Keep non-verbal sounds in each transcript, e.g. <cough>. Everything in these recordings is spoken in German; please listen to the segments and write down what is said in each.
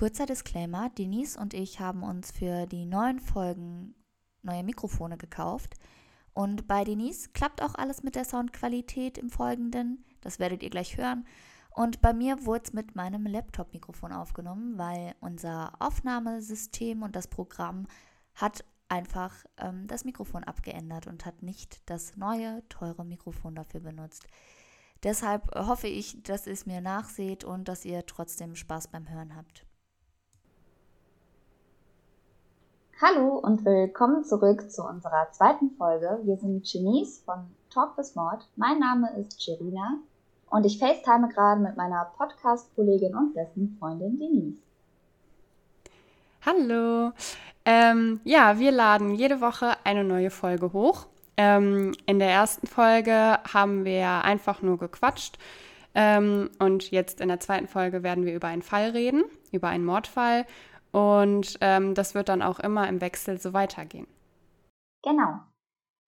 Kurzer Disclaimer, Denise und ich haben uns für die neuen Folgen neue Mikrofone gekauft. Und bei Denise klappt auch alles mit der Soundqualität im Folgenden. Das werdet ihr gleich hören. Und bei mir wurde es mit meinem Laptop-Mikrofon aufgenommen, weil unser Aufnahmesystem und das Programm hat einfach ähm, das Mikrofon abgeändert und hat nicht das neue, teure Mikrofon dafür benutzt. Deshalb hoffe ich, dass ihr es mir nachseht und dass ihr trotzdem Spaß beim Hören habt. Hallo und willkommen zurück zu unserer zweiten Folge. Wir sind Genies von Talk with Mod. Mein Name ist Sherina und ich FaceTime gerade mit meiner Podcast-Kollegin und besten Freundin Denise. Hallo. Ähm, ja, wir laden jede Woche eine neue Folge hoch. Ähm, in der ersten Folge haben wir einfach nur gequatscht. Ähm, und jetzt in der zweiten Folge werden wir über einen Fall reden, über einen Mordfall. Und ähm, das wird dann auch immer im Wechsel so weitergehen. Genau.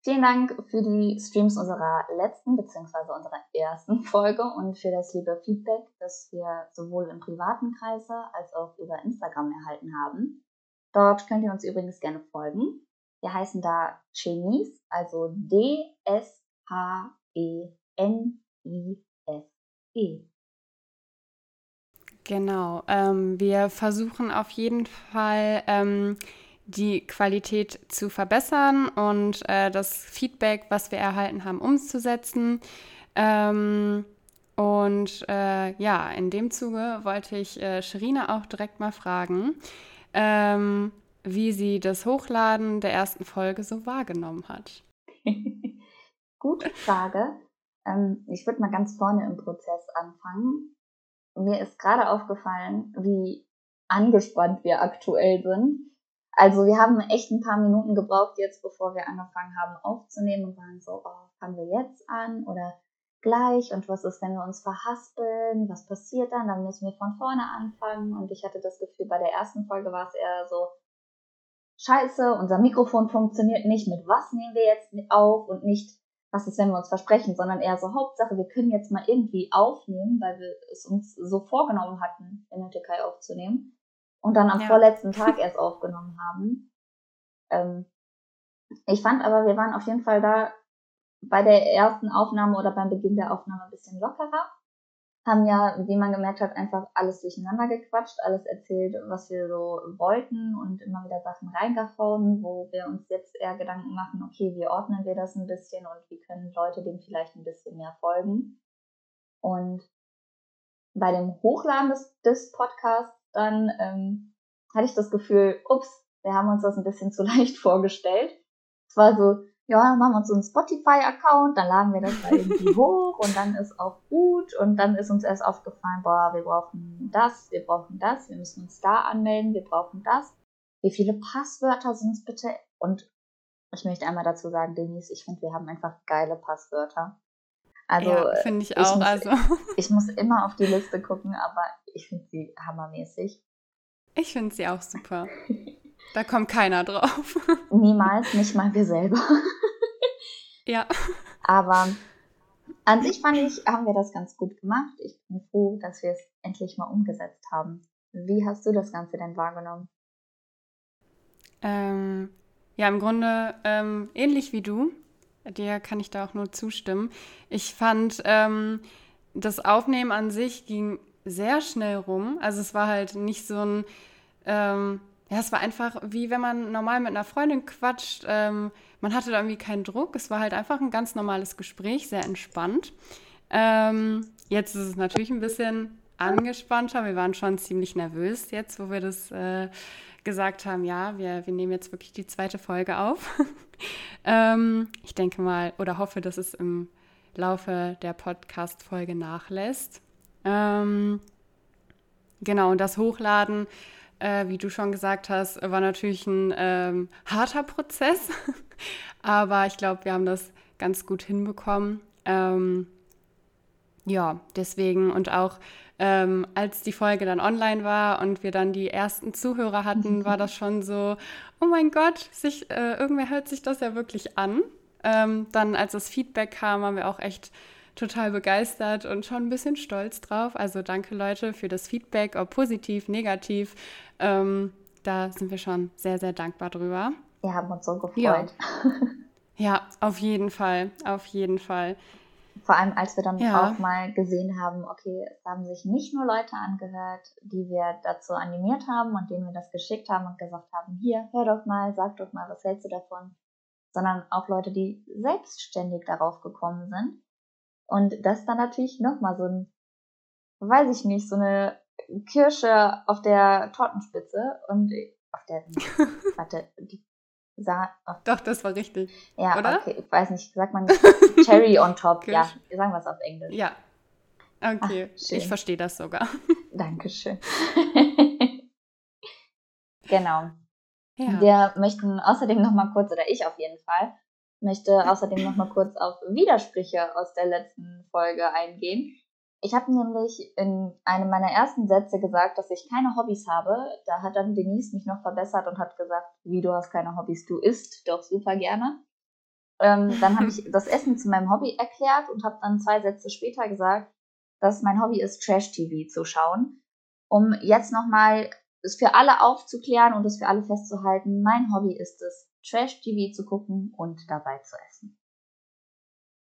Vielen Dank für die Streams unserer letzten bzw. unserer ersten <laughs> Folge und für das liebe Feedback, das wir sowohl im privaten Kreise als auch über Instagram erhalten haben. Dort könnt ihr uns übrigens gerne folgen. Wir heißen da Genies, also D-S-H-E-N-I-S-E. Genau. Ähm, wir versuchen auf jeden Fall ähm, die Qualität zu verbessern und äh, das Feedback, was wir erhalten haben, umzusetzen. Ähm, und äh, ja, in dem Zuge wollte ich äh, Sherina auch direkt mal fragen, ähm, wie sie das Hochladen der ersten Folge so wahrgenommen hat. <laughs> Gute Frage. Ähm, ich würde mal ganz vorne im Prozess anfangen mir ist gerade aufgefallen, wie angespannt wir aktuell sind. Also wir haben echt ein paar Minuten gebraucht jetzt, bevor wir angefangen haben aufzunehmen und waren so, oh, fangen wir jetzt an oder gleich? Und was ist, wenn wir uns verhaspeln, was passiert dann, dann müssen wir von vorne anfangen. Und ich hatte das Gefühl, bei der ersten Folge war es eher so, scheiße, unser Mikrofon funktioniert nicht, mit was nehmen wir jetzt auf und nicht, was ist, wenn wir uns versprechen, sondern eher so Hauptsache, wir können jetzt mal irgendwie aufnehmen, weil wir es uns so vorgenommen hatten, in der Türkei aufzunehmen und dann am ja. vorletzten Tag erst aufgenommen haben. Ähm, ich fand aber, wir waren auf jeden Fall da bei der ersten Aufnahme oder beim Beginn der Aufnahme ein bisschen lockerer haben ja, wie man gemerkt hat, einfach alles durcheinander gequatscht, alles erzählt, was wir so wollten und immer wieder Sachen reingehauen, wo wir uns jetzt eher Gedanken machen, okay, wie ordnen wir das ein bisschen und wie können Leute dem vielleicht ein bisschen mehr folgen. Und bei dem Hochladen des, des Podcasts dann ähm, hatte ich das Gefühl, ups, wir haben uns das ein bisschen <laughs> zu leicht vorgestellt. Es war so, ja, machen wir uns so einen Spotify-Account, dann laden wir das da irgendwie <laughs> hoch und dann ist auch gut und dann ist uns erst aufgefallen, boah, wir brauchen das, wir brauchen das, wir müssen uns da anmelden, wir brauchen das. Wie viele Passwörter sind es bitte? Und ich möchte einmal dazu sagen, Denise, ich finde, wir haben einfach geile Passwörter. Also, ja, finde ich auch. Ich muss, also. <laughs> ich muss immer auf die Liste gucken, aber ich finde sie hammermäßig. Ich finde sie auch super. <laughs> Da kommt keiner drauf. <laughs> Niemals, nicht mal wir selber. <laughs> Ja. Aber an sich fand ich, haben wir das ganz gut gemacht. Ich bin froh, dass wir es endlich mal umgesetzt haben. Wie hast du das Ganze denn wahrgenommen? Ähm, ja, im Grunde ähm, ähnlich wie du. Dir kann ich da auch nur zustimmen. Ich fand, ähm, das Aufnehmen an sich ging sehr schnell rum. Also es war halt nicht so ein ähm, ja, es war einfach wie wenn man normal mit einer Freundin quatscht. Ähm, man hatte da irgendwie keinen Druck. Es war halt einfach ein ganz normales Gespräch, sehr entspannt. Ähm, jetzt ist es natürlich ein bisschen angespannter. Wir waren schon ziemlich nervös jetzt, wo wir das äh, gesagt haben. Ja, wir, wir nehmen jetzt wirklich die zweite Folge auf. <laughs> ähm, ich denke mal oder hoffe, dass es im Laufe der Podcast-Folge nachlässt. Ähm, genau, und das Hochladen äh, wie du schon gesagt hast, war natürlich ein ähm, harter Prozess. <laughs> Aber ich glaube, wir haben das ganz gut hinbekommen. Ähm, ja, deswegen und auch ähm, als die Folge dann online war und wir dann die ersten Zuhörer hatten, war das schon so, oh mein Gott, sich, äh, irgendwer hört sich das ja wirklich an. Ähm, dann, als das Feedback kam, waren wir auch echt total begeistert und schon ein bisschen stolz drauf. Also danke Leute für das Feedback, ob positiv, negativ. Ähm, da sind wir schon sehr, sehr dankbar drüber. Wir haben uns so gefreut. Ja, <laughs> ja auf jeden Fall, auf jeden Fall. Vor allem, als wir dann ja. auch mal gesehen haben, okay, es haben sich nicht nur Leute angehört, die wir dazu animiert haben und denen wir das geschickt haben und gesagt haben, hier, hör doch mal, sag doch mal, was hältst du davon? Sondern auch Leute, die selbstständig darauf gekommen sind. Und das dann natürlich nochmal so ein, weiß ich nicht, so eine Kirsche auf der Tortenspitze und auf der, <laughs> warte, die Sa Doch, das war richtig. Ja, oder? okay. Ich weiß nicht, sagt man <laughs> Cherry on top. ja, sagen wir es auf Englisch. Ja. Okay, Ach, ich verstehe das sogar. <laughs> Dankeschön. genau. Ja. Wir möchten außerdem noch mal kurz, oder ich auf jeden Fall, möchte außerdem noch mal kurz auf Widersprüche aus der letzten Folge eingehen. Ich habe nämlich in einem meiner ersten Sätze gesagt, dass ich keine Hobbys habe. Da hat dann Denise mich noch verbessert und hat gesagt, wie du hast keine Hobbys, du isst doch super gerne. Ähm, dann habe <laughs> ich das Essen zu meinem Hobby erklärt und habe dann zwei Sätze später gesagt, dass mein Hobby ist, Trash-TV zu schauen. Um jetzt nochmal es für alle aufzuklären und es für alle festzuhalten, mein Hobby ist es, Trash-TV zu gucken und dabei zu essen.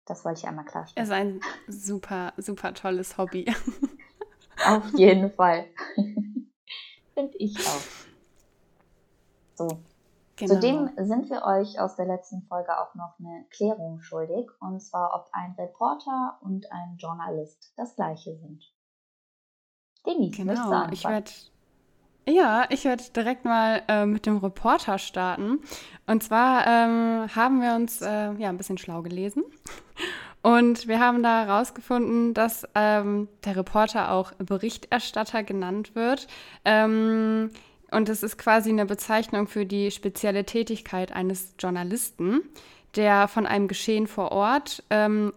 Das wollte ich einmal klarstellen. Es ist ein super, super tolles Hobby. <laughs> Auf jeden Fall. <laughs> Finde ich auch. So. Genau. Zudem sind wir euch aus der letzten Folge auch noch eine Klärung schuldig. Und zwar, ob ein Reporter und ein Journalist das gleiche sind. Denise, genau. Ich werde ja, ich werde direkt mal äh, mit dem Reporter starten. Und zwar ähm, haben wir uns äh, ja ein bisschen schlau gelesen. Und wir haben da herausgefunden, dass ähm, der Reporter auch Berichterstatter genannt wird. Ähm, und es ist quasi eine Bezeichnung für die spezielle Tätigkeit eines Journalisten, der von einem Geschehen vor Ort ähm,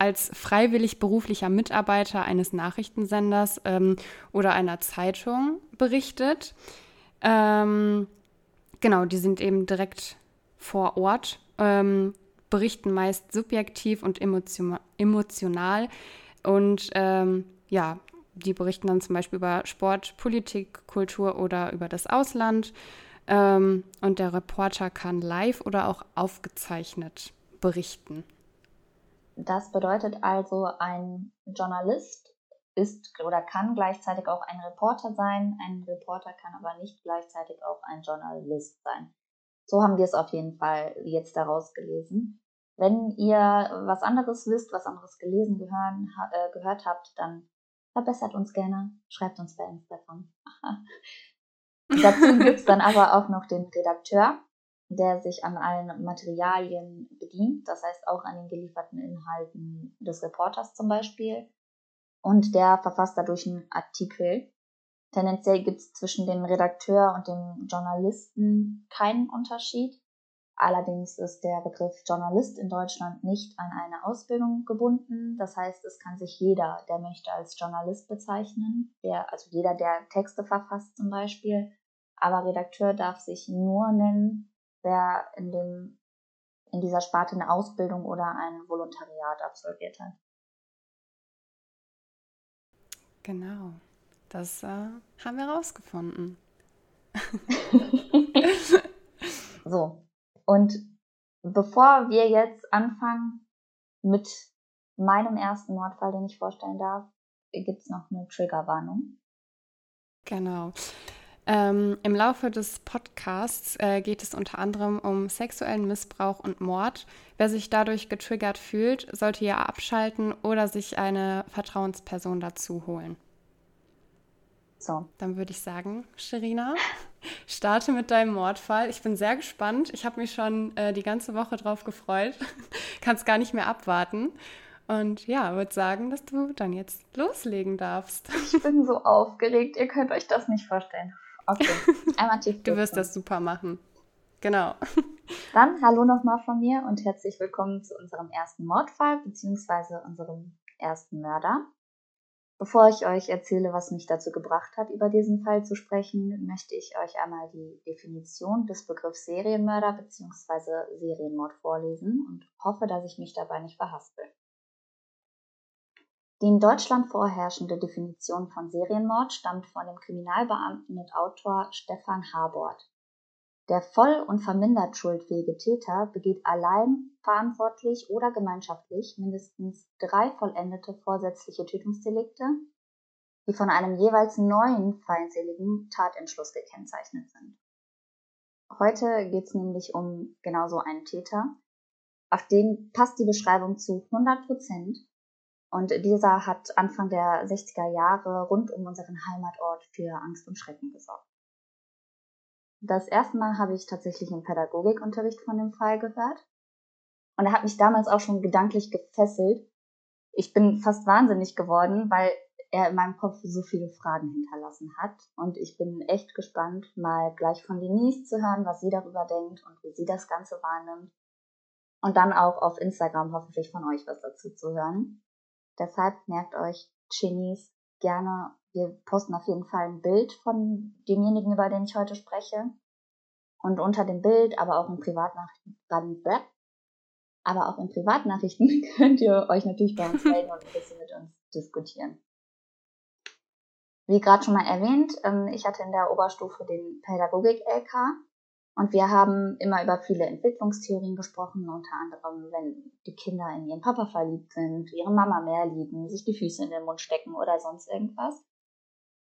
als freiwillig beruflicher Mitarbeiter eines Nachrichtensenders ähm, oder einer Zeitung berichtet. Ähm, genau, die sind eben direkt vor Ort, ähm, berichten meist subjektiv und emotion emotional und ähm, ja, die berichten dann zum Beispiel über Sport, Politik, Kultur oder über das Ausland. Ähm, und der Reporter kann live oder auch aufgezeichnet berichten. Das bedeutet also, ein Journalist ist oder kann gleichzeitig auch ein Reporter sein. Ein Reporter kann aber nicht gleichzeitig auch ein Journalist sein. So haben wir es auf jeden Fall jetzt daraus gelesen. Wenn ihr was anderes wisst, was anderes gelesen gehören, äh, gehört habt, dann verbessert uns gerne, schreibt uns bei Instagram. <laughs> Dazu gibt es dann aber auch noch den Redakteur der sich an allen Materialien bedient, das heißt auch an den gelieferten Inhalten des Reporters zum Beispiel. Und der verfasst dadurch einen Artikel. Tendenziell gibt es zwischen dem Redakteur und dem Journalisten keinen Unterschied. Allerdings ist der Begriff Journalist in Deutschland nicht an eine Ausbildung gebunden. Das heißt, es kann sich jeder, der möchte, als Journalist bezeichnen. Der, also jeder, der Texte verfasst zum Beispiel. Aber Redakteur darf sich nur nennen, wer in, dem, in dieser Sparte eine Ausbildung oder ein Volontariat absolviert hat. Genau, das äh, haben wir rausgefunden. <laughs> so, und bevor wir jetzt anfangen mit meinem ersten Mordfall, den ich vorstellen darf, gibt es noch eine Triggerwarnung. Genau. Ähm, Im Laufe des Podcasts äh, geht es unter anderem um sexuellen Missbrauch und Mord. Wer sich dadurch getriggert fühlt, sollte ja abschalten oder sich eine Vertrauensperson dazu holen. So. Dann würde ich sagen, Sherina, <laughs> starte mit deinem Mordfall. Ich bin sehr gespannt. Ich habe mich schon äh, die ganze Woche drauf gefreut. <laughs> Kann es gar nicht mehr abwarten. Und ja, würde sagen, dass du dann jetzt loslegen darfst. Ich bin so aufgeregt. Ihr könnt euch das nicht vorstellen. Okay, <laughs> einmal tief. du wirst das super machen. Genau. <laughs> Dann hallo nochmal von mir und herzlich willkommen zu unserem ersten Mordfall bzw. unserem ersten Mörder. Bevor ich euch erzähle, was mich dazu gebracht hat, über diesen Fall zu sprechen, möchte ich euch einmal die Definition des Begriffs Serienmörder bzw. Serienmord vorlesen und hoffe, dass ich mich dabei nicht verhaspel. Die in Deutschland vorherrschende Definition von Serienmord stammt von dem Kriminalbeamten und Autor Stefan Habort. Der voll und vermindert schuldfähige Täter begeht allein, verantwortlich oder gemeinschaftlich mindestens drei vollendete vorsätzliche Tötungsdelikte, die von einem jeweils neuen feindseligen Tatentschluss gekennzeichnet sind. Heute geht es nämlich um genau so einen Täter. Auf den passt die Beschreibung zu 100 Prozent und dieser hat Anfang der 60er Jahre rund um unseren Heimatort für Angst und Schrecken gesorgt. Das erste Mal habe ich tatsächlich im Pädagogikunterricht von dem Fall gehört. Und er hat mich damals auch schon gedanklich gefesselt. Ich bin fast wahnsinnig geworden, weil er in meinem Kopf so viele Fragen hinterlassen hat. Und ich bin echt gespannt, mal gleich von Denise zu hören, was sie darüber denkt und wie sie das Ganze wahrnimmt. Und dann auch auf Instagram hoffentlich von euch was dazu zu hören. Deshalb merkt euch Genies gerne. Wir posten auf jeden Fall ein Bild von demjenigen, über den ich heute spreche. Und unter dem Bild, aber auch in Privatnachrichten, aber auch in Privatnachrichten <laughs> könnt ihr euch natürlich bei uns melden und ein bisschen mit uns diskutieren. Wie gerade schon mal erwähnt, ähm, ich hatte in der Oberstufe den Pädagogik-LK und wir haben immer über viele Entwicklungstheorien gesprochen, unter anderem, wenn die Kinder in ihren Papa verliebt sind, ihre Mama mehr lieben, sich die Füße in den Mund stecken oder sonst irgendwas.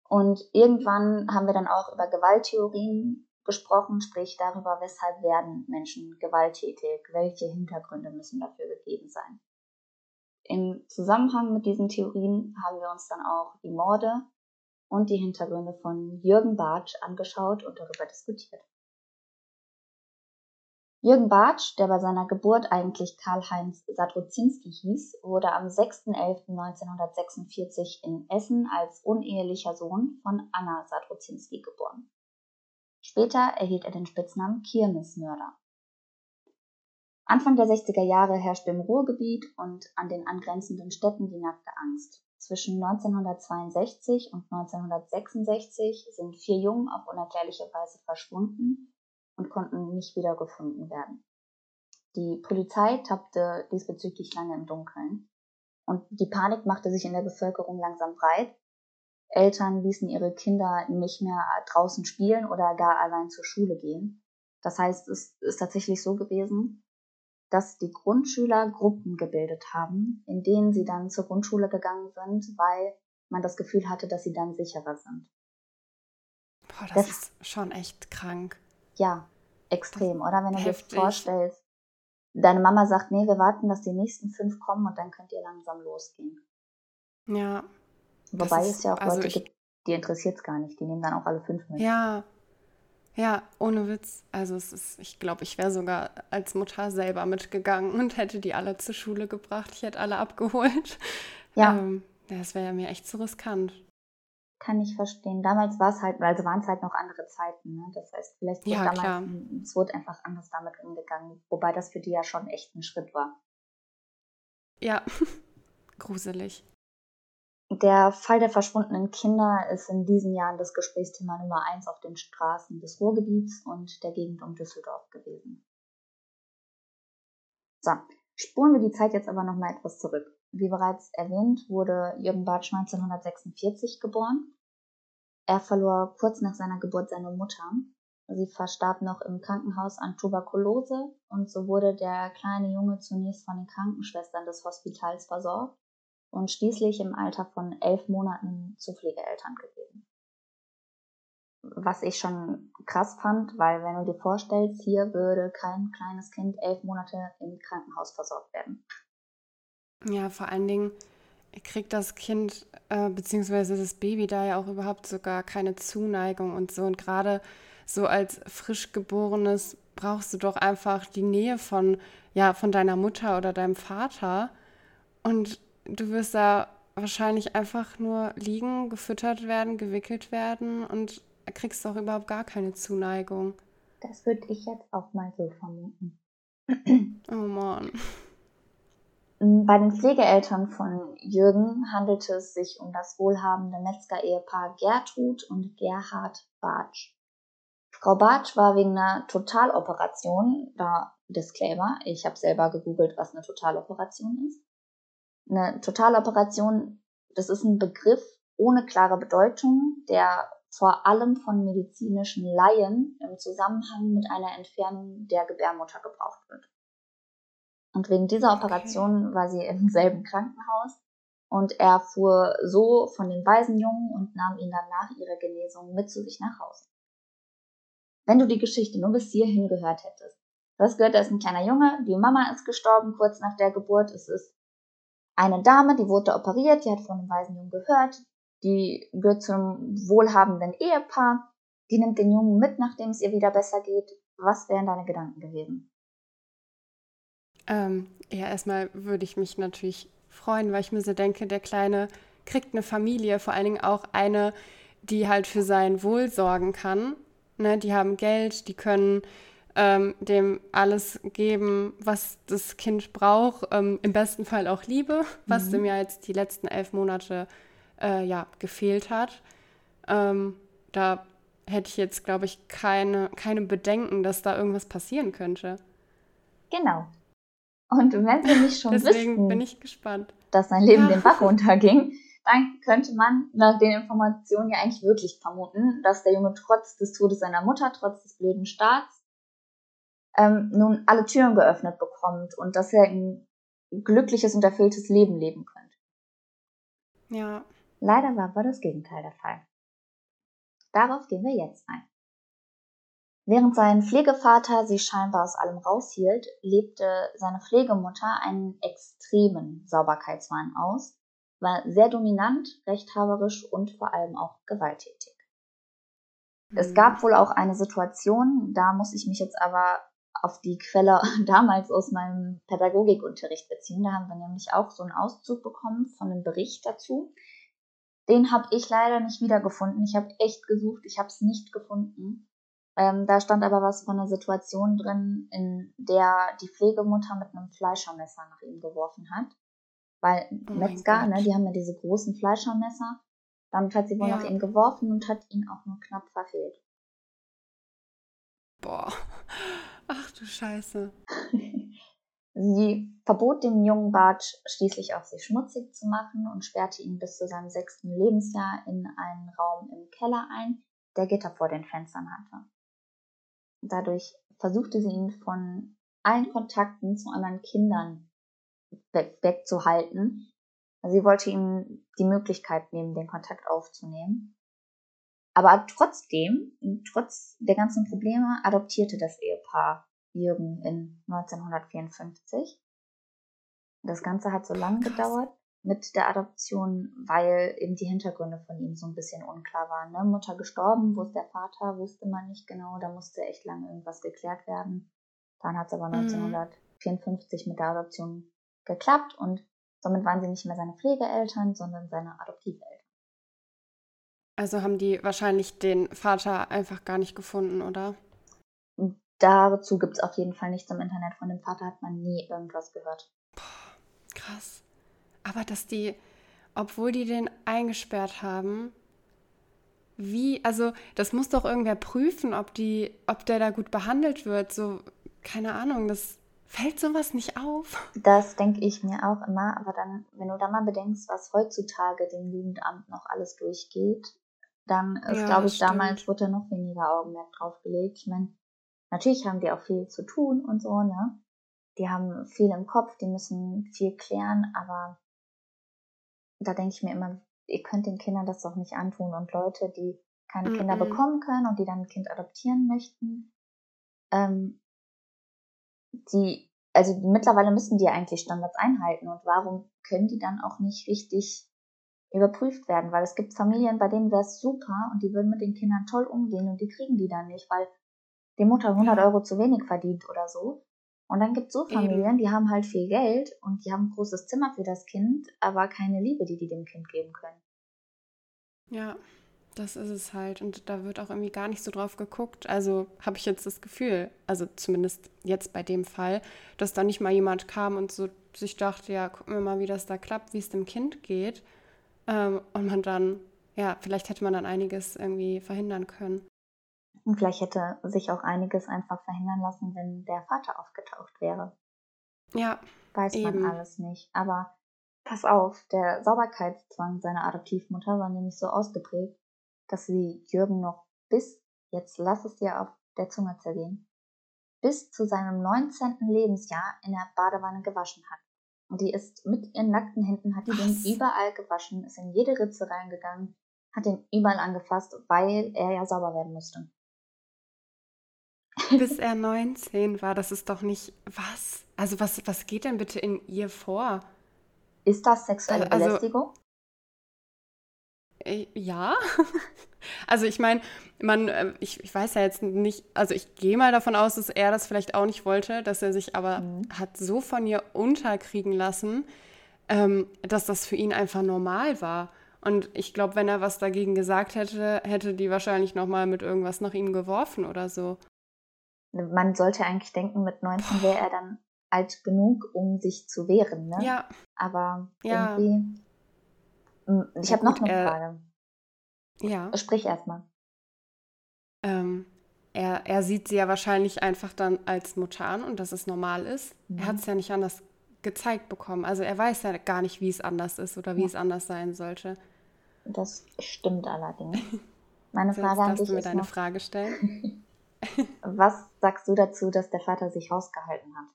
Und irgendwann haben wir dann auch über Gewalttheorien gesprochen, sprich darüber, weshalb werden Menschen gewalttätig, welche Hintergründe müssen dafür gegeben sein. Im Zusammenhang mit diesen Theorien haben wir uns dann auch die Morde und die Hintergründe von Jürgen Bartsch angeschaut und darüber diskutiert. Jürgen Bartsch, der bei seiner Geburt eigentlich Karl-Heinz Sadruzinski hieß, wurde am 6.11.1946 in Essen als unehelicher Sohn von Anna Sadruzinski geboren. Später erhielt er den Spitznamen Kirmesmörder. Anfang der 60er Jahre herrschte im Ruhrgebiet und an den angrenzenden Städten die nackte Angst. Zwischen 1962 und 1966 sind vier Jungen auf unerklärliche Weise verschwunden und konnten nicht wiedergefunden werden. Die Polizei tappte diesbezüglich lange im Dunkeln und die Panik machte sich in der Bevölkerung langsam breit. Eltern ließen ihre Kinder nicht mehr draußen spielen oder gar allein zur Schule gehen. Das heißt, es ist tatsächlich so gewesen, dass die Grundschüler Gruppen gebildet haben, in denen sie dann zur Grundschule gegangen sind, weil man das Gefühl hatte, dass sie dann sicherer sind. Boah, das, das ist schon echt krank. Ja, extrem, oder? Wenn du Heftig. dir vorstellst, deine Mama sagt, nee, wir warten, dass die nächsten fünf kommen und dann könnt ihr langsam losgehen. Ja. Wobei ist, es ja auch also Leute gibt, die interessiert es gar nicht. Die nehmen dann auch alle fünf mit. Ja. Ja, ohne Witz. Also es ist, ich glaube, ich wäre sogar als Mutter selber mitgegangen und hätte die alle zur Schule gebracht. Ich hätte alle abgeholt. Ja. Ähm, das wäre ja mir echt zu riskant kann ich verstehen. Damals war es halt, also waren es halt noch andere Zeiten. Ne? Das heißt, vielleicht wurde ja, damals, es wurde einfach anders damit umgegangen, wobei das für die ja schon echt ein Schritt war. Ja, <laughs> gruselig. Der Fall der verschwundenen Kinder ist in diesen Jahren das Gesprächsthema Nummer eins auf den Straßen des Ruhrgebiets und der Gegend um Düsseldorf gewesen. So, spuren wir die Zeit jetzt aber nochmal etwas zurück. Wie bereits erwähnt, wurde Jürgen Bartsch 1946 geboren. Er verlor kurz nach seiner Geburt seine Mutter. Sie verstarb noch im Krankenhaus an Tuberkulose und so wurde der kleine Junge zunächst von den Krankenschwestern des Hospitals versorgt und schließlich im Alter von elf Monaten zu Pflegeeltern gegeben. Was ich schon krass fand, weil wenn du dir vorstellst, hier würde kein kleines Kind elf Monate im Krankenhaus versorgt werden. Ja, vor allen Dingen kriegt das Kind äh, beziehungsweise das Baby da ja auch überhaupt sogar keine Zuneigung und so. Und gerade so als frisch geborenes brauchst du doch einfach die Nähe von, ja, von deiner Mutter oder deinem Vater. Und du wirst da wahrscheinlich einfach nur liegen, gefüttert werden, gewickelt werden und kriegst auch überhaupt gar keine Zuneigung. Das würde ich jetzt auch mal so vermuten. Oh Mann. Bei den Pflegeeltern von Jürgen handelte es sich um das wohlhabende Metzger-Ehepaar Gertrud und Gerhard Bartsch. Frau Bartsch war wegen einer Totaloperation, da Disclaimer, ich habe selber gegoogelt, was eine Totaloperation ist, Eine Totaloperation, das ist ein Begriff ohne klare Bedeutung, der vor allem von medizinischen Laien im Zusammenhang mit einer Entfernung der Gebärmutter gebraucht wird. Und wegen dieser Operation okay. war sie im <laughs> selben Krankenhaus und er fuhr so von den Waisenjungen und nahm ihn dann nach ihrer Genesung mit zu sich nach Hause. Wenn du die Geschichte nur bis hierhin gehört hättest. Du hast gehört, er ist ein kleiner Junge, die Mama ist gestorben kurz nach der Geburt. Es ist eine Dame, die wurde operiert, die hat von dem Waisenjungen gehört, die gehört zum wohlhabenden Ehepaar, die nimmt den Jungen mit, nachdem es ihr wieder besser geht. Was wären deine Gedanken gewesen? Ähm, ja, erstmal würde ich mich natürlich freuen, weil ich mir so denke, der Kleine kriegt eine Familie, vor allen Dingen auch eine, die halt für sein Wohl sorgen kann. Ne, die haben Geld, die können ähm, dem alles geben, was das Kind braucht. Ähm, Im besten Fall auch Liebe, was mhm. dem ja jetzt die letzten elf Monate äh, ja, gefehlt hat. Ähm, da hätte ich jetzt, glaube ich, keine, keine Bedenken, dass da irgendwas passieren könnte. Genau. Und wenn sie nicht schon Deswegen wüssten, bin ich gespannt. dass sein Leben ja. den Bach runterging, dann könnte man nach den Informationen ja eigentlich wirklich vermuten, dass der Junge trotz des Todes seiner Mutter, trotz des blöden Staats, ähm, nun alle Türen geöffnet bekommt und dass er ein glückliches und erfülltes Leben leben könnte. Ja. Leider war aber das Gegenteil der Fall. Darauf gehen wir jetzt ein. Während sein Pflegevater sich scheinbar aus allem raushielt, lebte seine Pflegemutter einen extremen Sauberkeitswahn aus, war sehr dominant, rechthaberisch und vor allem auch gewalttätig. Mhm. Es gab wohl auch eine Situation, da muss ich mich jetzt aber auf die Quelle <laughs> damals aus meinem Pädagogikunterricht beziehen. Da haben wir nämlich auch so einen Auszug bekommen von einem Bericht dazu. Den habe ich leider nicht wiedergefunden. Ich habe echt gesucht, ich habe es nicht gefunden. Ähm, da stand aber was von einer Situation drin, in der die Pflegemutter mit einem Fleischermesser nach ihm geworfen hat. Weil oh Metzger, ne, die haben ja diese großen Fleischermesser. Damit hat sie wohl ja. nach ihm geworfen und hat ihn auch nur knapp verfehlt. Boah. <laughs> Ach du Scheiße. <laughs> Sie verbot dem jungen Bart schließlich auch sich schmutzig zu machen und sperrte ihn bis zu seinem sechsten Lebensjahr in einen Raum im Keller ein, der Gitter vor den Fenstern hatte. Dadurch versuchte sie ihn von allen Kontakten zu anderen Kindern weg, wegzuhalten. Sie wollte ihm die Möglichkeit nehmen, den Kontakt aufzunehmen. Aber trotzdem, trotz der ganzen Probleme, adoptierte das Ehepaar Jürgen in 1954. Das Ganze hat so lange gedauert mit der Adoption, weil eben die Hintergründe von ihm so ein bisschen unklar waren. Ne? Mutter gestorben, wo ist der Vater, wusste man nicht genau, da musste echt lange irgendwas geklärt werden. Dann hat es aber mhm. 1954 mit der Adoption geklappt und somit waren sie nicht mehr seine Pflegeeltern, sondern seine Adoptiveltern. Also haben die wahrscheinlich den Vater einfach gar nicht gefunden, oder? Dazu gibt es auf jeden Fall nichts im Internet. Von dem Vater hat man nie irgendwas gehört. Boah, krass. Aber dass die, obwohl die den eingesperrt haben, wie, also das muss doch irgendwer prüfen, ob die, ob der da gut behandelt wird. So, keine Ahnung, das fällt sowas nicht auf. Das denke ich mir auch immer, aber dann, wenn du da mal bedenkst, was heutzutage dem Jugendamt noch alles durchgeht, dann ist, ja, glaube ich, stimmt. damals wurde noch weniger Augenmerk drauf gelegt. Ich meine, Natürlich haben die auch viel zu tun und so, ne? Die haben viel im Kopf, die müssen viel klären, aber da denke ich mir immer, ihr könnt den Kindern das doch nicht antun und Leute, die keine mm -mm. Kinder bekommen können und die dann ein Kind adoptieren möchten, ähm, die, also mittlerweile müssen die eigentlich Standards einhalten und warum können die dann auch nicht richtig überprüft werden? Weil es gibt Familien, bei denen wäre es super und die würden mit den Kindern toll umgehen und die kriegen die dann nicht, weil die Mutter 100 Euro zu wenig verdient oder so. Und dann gibt es so Familien, Eben. die haben halt viel Geld und die haben ein großes Zimmer für das Kind, aber keine Liebe, die die dem Kind geben können. Ja, das ist es halt. Und da wird auch irgendwie gar nicht so drauf geguckt. Also habe ich jetzt das Gefühl, also zumindest jetzt bei dem Fall, dass da nicht mal jemand kam und so sich dachte, ja, gucken wir mal, wie das da klappt, wie es dem Kind geht. Ähm, und man dann, ja, vielleicht hätte man dann einiges irgendwie verhindern können. Und vielleicht hätte sich auch einiges einfach verhindern lassen, wenn der Vater aufgetaucht wäre. Ja. Weiß eben. man alles nicht. Aber Pass auf, der Sauberkeitszwang seiner Adoptivmutter war nämlich so ausgeprägt, dass sie Jürgen noch bis, jetzt lass es dir auf der Zunge zergehen, bis zu seinem 19. Lebensjahr in der Badewanne gewaschen hat. Und die ist mit ihren nackten Händen, hat die den überall gewaschen, ist in jede Ritze reingegangen, hat den überall angefasst, weil er ja sauber werden musste. Bis er 19 war, das ist doch nicht was? Also was, was geht denn bitte in ihr vor? Ist das sexuelle also, Belästigung? Äh, ja. <laughs> Also ich meine, man, äh, ich, ich weiß ja jetzt nicht, also ich gehe mal davon aus, dass er das vielleicht auch nicht wollte, dass er sich aber mhm. hat so von ihr unterkriegen lassen, ähm, dass das für ihn einfach normal war. Und ich glaube, wenn er was dagegen gesagt hätte, hätte die wahrscheinlich nochmal mit irgendwas nach ihm geworfen oder so. Man sollte eigentlich denken, mit 19 wäre er dann alt genug, um sich zu wehren, ne? Ja. Aber ja. irgendwie. Hm, ich habe noch eine Frage. Ja. Sprich erstmal. Ähm, er, er sieht sie ja wahrscheinlich einfach dann als Mutter an und dass es normal ist. Mhm. Er hat es ja nicht anders gezeigt bekommen. Also er weiß ja gar nicht, wie es anders ist oder wie ja. es anders sein sollte. Das stimmt allerdings. <laughs> Meine Frage an dich du mir deine noch, Frage stellen. <laughs> was sagst du dazu, dass der Vater sich rausgehalten hat?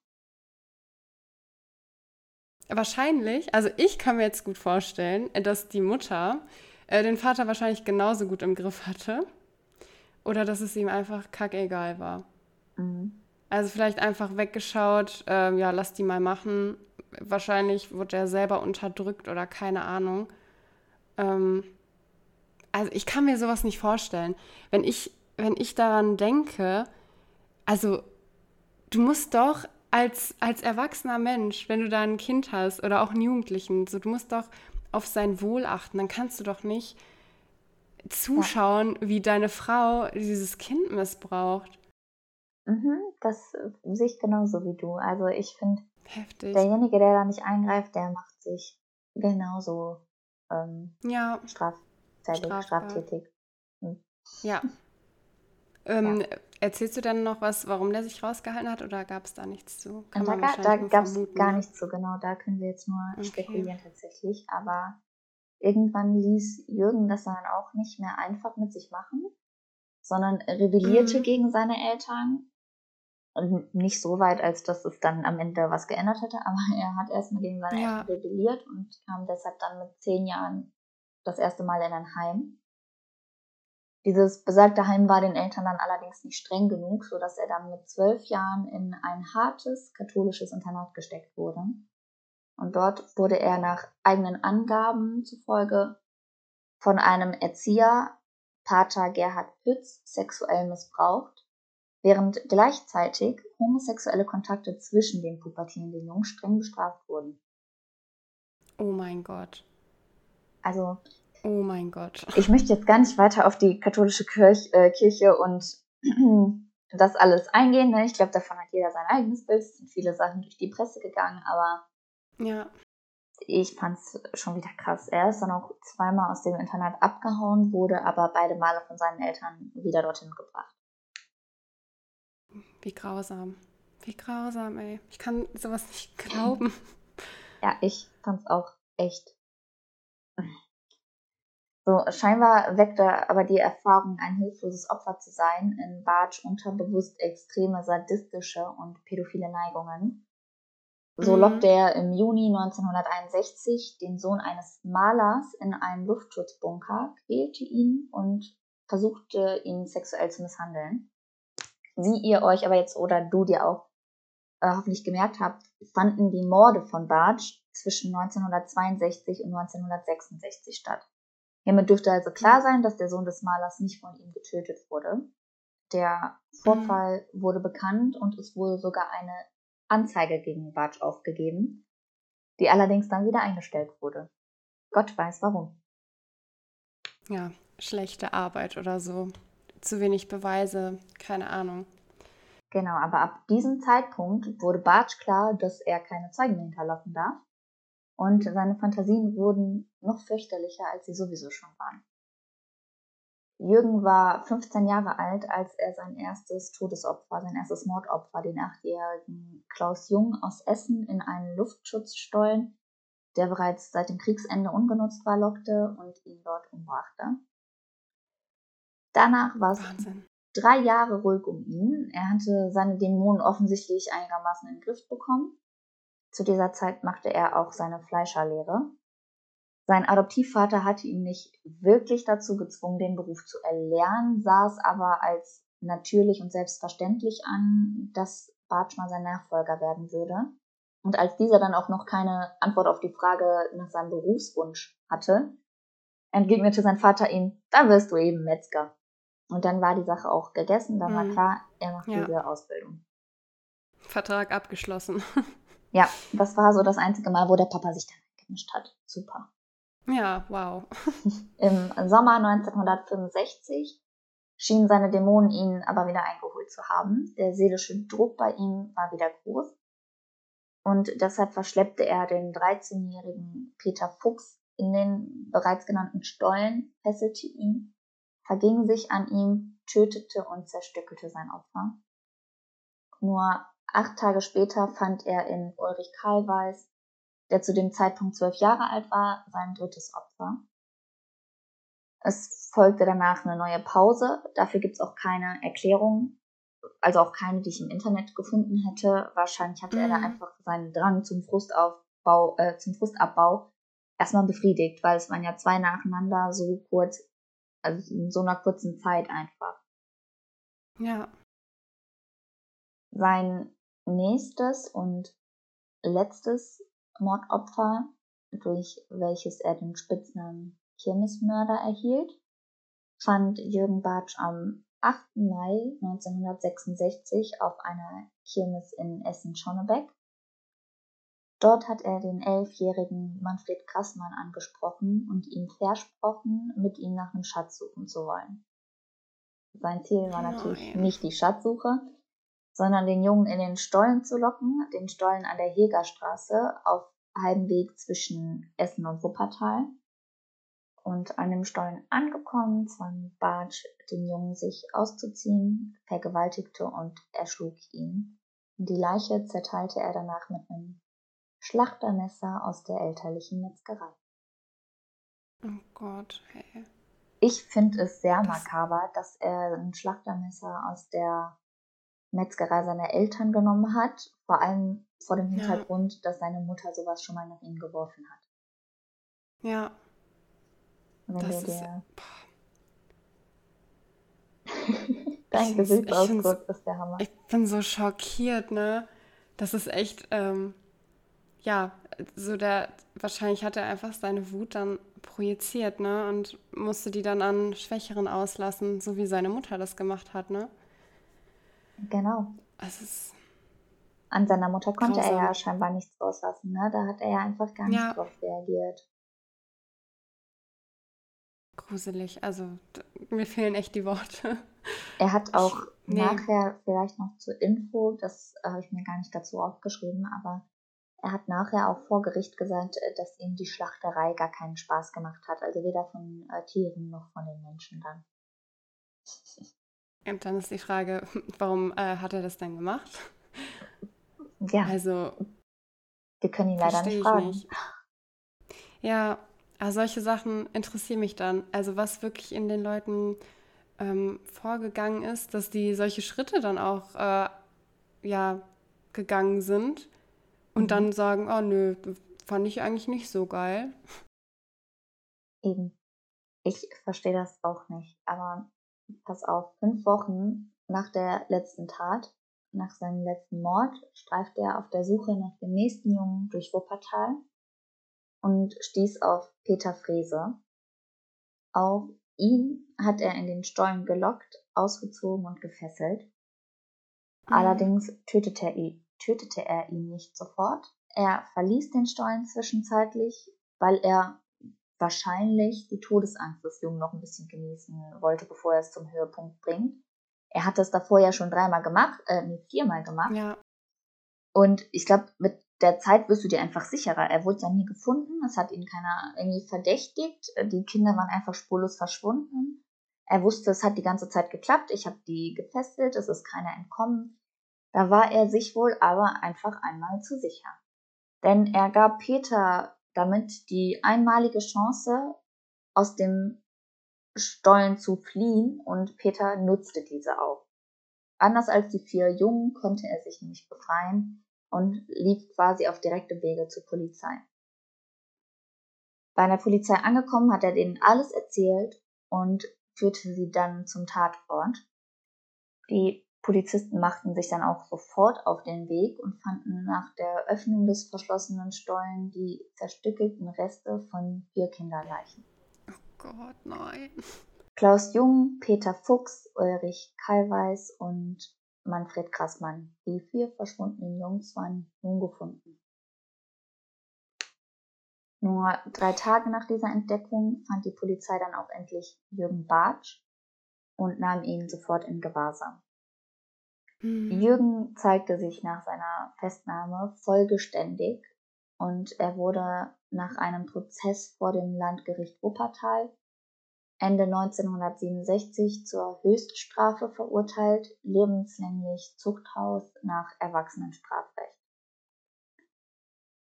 Wahrscheinlich, also ich kann mir jetzt gut vorstellen, dass die Mutter äh, den Vater wahrscheinlich genauso gut im Griff hatte. Oder dass es ihm einfach kackegal war. Mhm. Also vielleicht einfach weggeschaut, äh, ja, lass die mal machen. Wahrscheinlich wurde er selber unterdrückt oder keine Ahnung. Ähm, also ich kann mir sowas nicht vorstellen. Wenn ich, wenn ich daran denke, also du musst doch als, als erwachsener Mensch, wenn du da ein Kind hast oder auch einen Jugendlichen, so, du musst doch auf sein Wohl achten. Dann kannst du doch nicht zuschauen, wie deine Frau dieses Kind missbraucht. Mhm, das sehe ich genauso wie du. Also ich finde, derjenige, der da nicht eingreift, der macht sich genauso ähm, ja. straftätig. straftätig. Hm. Ja. <laughs> Ähm, ja. Erzählst du denn noch was, warum der sich rausgehalten hat oder gab es da nichts zu? Kann da da gab es gar nichts zu, genau. Da können wir jetzt nur okay. spekulieren tatsächlich. Aber irgendwann ließ Jürgen das dann auch nicht mehr einfach mit sich machen, sondern rebellierte mhm. gegen seine Eltern. Und nicht so weit, als dass es dann am Ende was geändert hätte, <laughs> aber er hat erstmal gegen seine ja. Eltern rebelliert und kam deshalb dann mit zehn Jahren das erste Mal in ein Heim. Dieses besagte Heim war den Eltern dann allerdings nicht streng genug, so dass er dann mit zwölf Jahren in ein hartes katholisches Internat gesteckt wurde. Und dort wurde er nach eigenen Angaben zufolge von einem Erzieher, Pater Gerhard Pütz, sexuell missbraucht, während gleichzeitig homosexuelle Kontakte zwischen den pubertierenden Jungen streng bestraft wurden. Oh mein Gott. Also Oh mein Gott. Ich möchte jetzt gar nicht weiter auf die katholische Kirch, äh, Kirche und <clears throat> das alles eingehen. Ne? Ich glaube, davon hat jeder sein eigenes Bild. Es sind viele Sachen durch die Presse gegangen, aber ja. ich fand es schon wieder krass. Er ist dann auch zweimal aus dem Internat abgehauen, wurde aber beide Male von seinen Eltern wieder dorthin gebracht. Wie grausam. Wie grausam, ey. Ich kann sowas nicht glauben. Ja, ich fand es auch echt so, scheinbar weckte aber die Erfahrung, ein hilfloses Opfer zu sein, in Bartsch unterbewusst extreme sadistische und pädophile Neigungen. So mhm. lockte er im Juni 1961 den Sohn eines Malers in einen Luftschutzbunker, quälte ihn und versuchte ihn sexuell zu misshandeln. Wie ihr euch aber jetzt oder du dir auch äh, hoffentlich gemerkt habt, fanden die Morde von Bartsch zwischen 1962 und 1966 statt. Hiermit dürfte also klar sein, dass der Sohn des Malers nicht von ihm getötet wurde. Der Vorfall mhm. wurde bekannt und es wurde sogar eine Anzeige gegen Bartsch aufgegeben, die allerdings dann wieder eingestellt wurde. Gott weiß warum. Ja, schlechte Arbeit oder so. Zu wenig Beweise, keine Ahnung. Genau, aber ab diesem Zeitpunkt wurde Bartsch klar, dass er keine Zeugen hinterlassen darf und seine Fantasien wurden noch fürchterlicher, als sie sowieso schon waren. Jürgen war 15 Jahre alt, als er sein erstes Todesopfer, sein erstes Mordopfer, den achtjährigen Klaus Jung aus Essen in einen Luftschutzstollen der bereits seit dem Kriegsende ungenutzt war, lockte und ihn dort umbrachte. Danach war es drei Jahre ruhig um ihn. Er hatte seine Dämonen offensichtlich einigermaßen in den Griff bekommen. Zu dieser Zeit machte er auch seine Fleischerlehre. Sein Adoptivvater hatte ihn nicht wirklich dazu gezwungen, den Beruf zu erlernen, sah es aber als natürlich und selbstverständlich an, dass Bartsch mal sein Nachfolger werden würde. Und als dieser dann auch noch keine Antwort auf die Frage nach seinem Berufswunsch hatte, entgegnete sein Vater ihm, dann wirst du eben Metzger. Und dann war die Sache auch gegessen, dann mhm. war klar, er macht ja. diese Ausbildung. Vertrag abgeschlossen. <laughs> ja, das war so das einzige Mal, wo der Papa sich dann gemischt hat. Super. Ja, wow. <laughs> <laughs> Im Sommer 1965 schienen seine Dämonen ihn aber wieder eingeholt zu haben. Der seelische Druck bei ihm war wieder groß. Und deshalb verschleppte er den 13-jährigen Peter Fuchs in den bereits genannten Stollen, fesselte ihn, verging sich an ihm, tötete und zerstückelte sein Opfer. Nur acht Tage später fand er in Ulrich Karlweis, der zu dem Zeitpunkt zwölf Jahre alt war, sein drittes Opfer. Es folgte danach eine neue Pause. Dafür gibt es auch keine Erklärung, also auch keine, die ich im Internet gefunden hätte. Wahrscheinlich hatte mhm. er da mhm. einfach seinen Drang zum Frustaufbau, äh, zum Frustabbau erstmal befriedigt, weil es waren ja zwei nacheinander so kurz, also in so einer kurzen Zeit einfach. Ja. Sein nächstes und letztes Mordopfer, durch welches er den Spitznamen Kirmesmörder erhielt, fand Jürgen Bartsch am 8. Mai 1966 auf einer Kirmes in Essen-Schonnebeck. Dort hat er den elfjährigen Manfred Grassmann angesprochen und ihm versprochen, mit ihm nach einem Schatz suchen zu wollen. Sein Ziel war natürlich nicht die Schatzsuche, sondern den Jungen in den Stollen zu locken, den Stollen an der Hegerstraße auf halbem Weg zwischen Essen und Wuppertal. Und an dem Stollen angekommen, zwang Bartsch den Jungen, sich auszuziehen, vergewaltigte und erschlug ihn. Die Leiche zerteilte er danach mit einem Schlachtermesser aus der elterlichen Metzgerei. Oh Gott, hey. Ich finde es sehr das makaber, dass er ein Schlachtermesser aus der Metzgerei seiner Eltern genommen hat, vor allem vor dem Hintergrund, ja. dass seine Mutter sowas schon mal nach ihm geworfen hat. Ja, wenn das du dir. <laughs> Dein Gesichtsausdruck ist der Hammer. Ich bin so schockiert, ne? Das ist echt, ähm, ja, so der, wahrscheinlich hat er einfach seine Wut dann projiziert, ne? Und musste die dann an Schwächeren auslassen, so wie seine Mutter das gemacht hat, ne? Genau. Es ist. An seiner Mutter konnte grausam. er ja scheinbar nichts rauslassen, ne? Da hat er ja einfach gar nicht ja. drauf reagiert gruselig. Also mir fehlen echt die Worte. Er hat auch nee. nachher vielleicht noch zur Info, das habe ich mir gar nicht dazu aufgeschrieben, aber er hat nachher auch vor Gericht gesagt, äh, dass ihm die Schlachterei gar keinen Spaß gemacht hat. Also weder von äh, Tieren noch von den Menschen dann. Und dann ist die Frage, <laughs> warum äh, hat er das dann gemacht? Ja. Also. Wir können ihn leider nicht fragen. Nicht. Ja, aber solche Sachen interessieren mich dann. Also was wirklich in den Leuten ähm, vorgegangen ist, dass die solche Schritte dann auch äh, ja gegangen sind und mhm. dann sagen, oh nö, fand ich eigentlich nicht so geil. Eben. Ich verstehe das auch nicht. Aber pass auf, fünf Wochen nach der letzten Tat, nach seinem letzten Mord, streift er auf der Suche nach dem nächsten Jungen durch Wuppertal und stieß auf Peter Frese. Auch ihn hat er in den Stollen gelockt, ausgezogen und gefesselt. Mhm. Allerdings tötete er, ihn, tötete er ihn nicht sofort. Er verließ den Stollen zwischenzeitlich, weil er wahrscheinlich die Todesangst des Jungen noch ein bisschen genießen wollte, bevor er es zum Höhepunkt bringt. Er hat das davor ja schon dreimal gemacht, äh, nee, viermal gemacht. Ja. Und ich glaube, mit der Zeit wirst du dir einfach sicherer. Er wurde ja nie gefunden, es hat ihn keiner irgendwie verdächtigt, die Kinder waren einfach spurlos verschwunden. Er wusste, es hat die ganze Zeit geklappt, ich habe die gefesselt, es ist keiner entkommen. Da war er sich wohl aber einfach einmal zu sicher. Denn er gab Peter damit die einmalige Chance, aus dem Stollen zu fliehen und Peter nutzte diese auch. Anders als die vier Jungen konnte er sich nämlich befreien und lief quasi auf direkte Wege zur Polizei. Bei der Polizei angekommen hat er denen alles erzählt und führte sie dann zum Tatort. Die Polizisten machten sich dann auch sofort auf den Weg und fanden nach der Öffnung des verschlossenen Stollen die zerstückelten Reste von vier Kinderleichen. Oh Gott, nein. Klaus Jung, Peter Fuchs, Ulrich Kallweis und Manfred Krassmann. Die vier verschwundenen Jungs waren nun gefunden. Nur drei Tage nach dieser Entdeckung fand die Polizei dann auch endlich Jürgen Bartsch und nahm ihn sofort in Gewahrsam. Mhm. Jürgen zeigte sich nach seiner Festnahme vollgeständig und er wurde nach einem Prozess vor dem Landgericht Wuppertal Ende 1967 zur Höchststrafe verurteilt, lebenslänglich Zuchthaus nach Erwachsenenstrafrecht.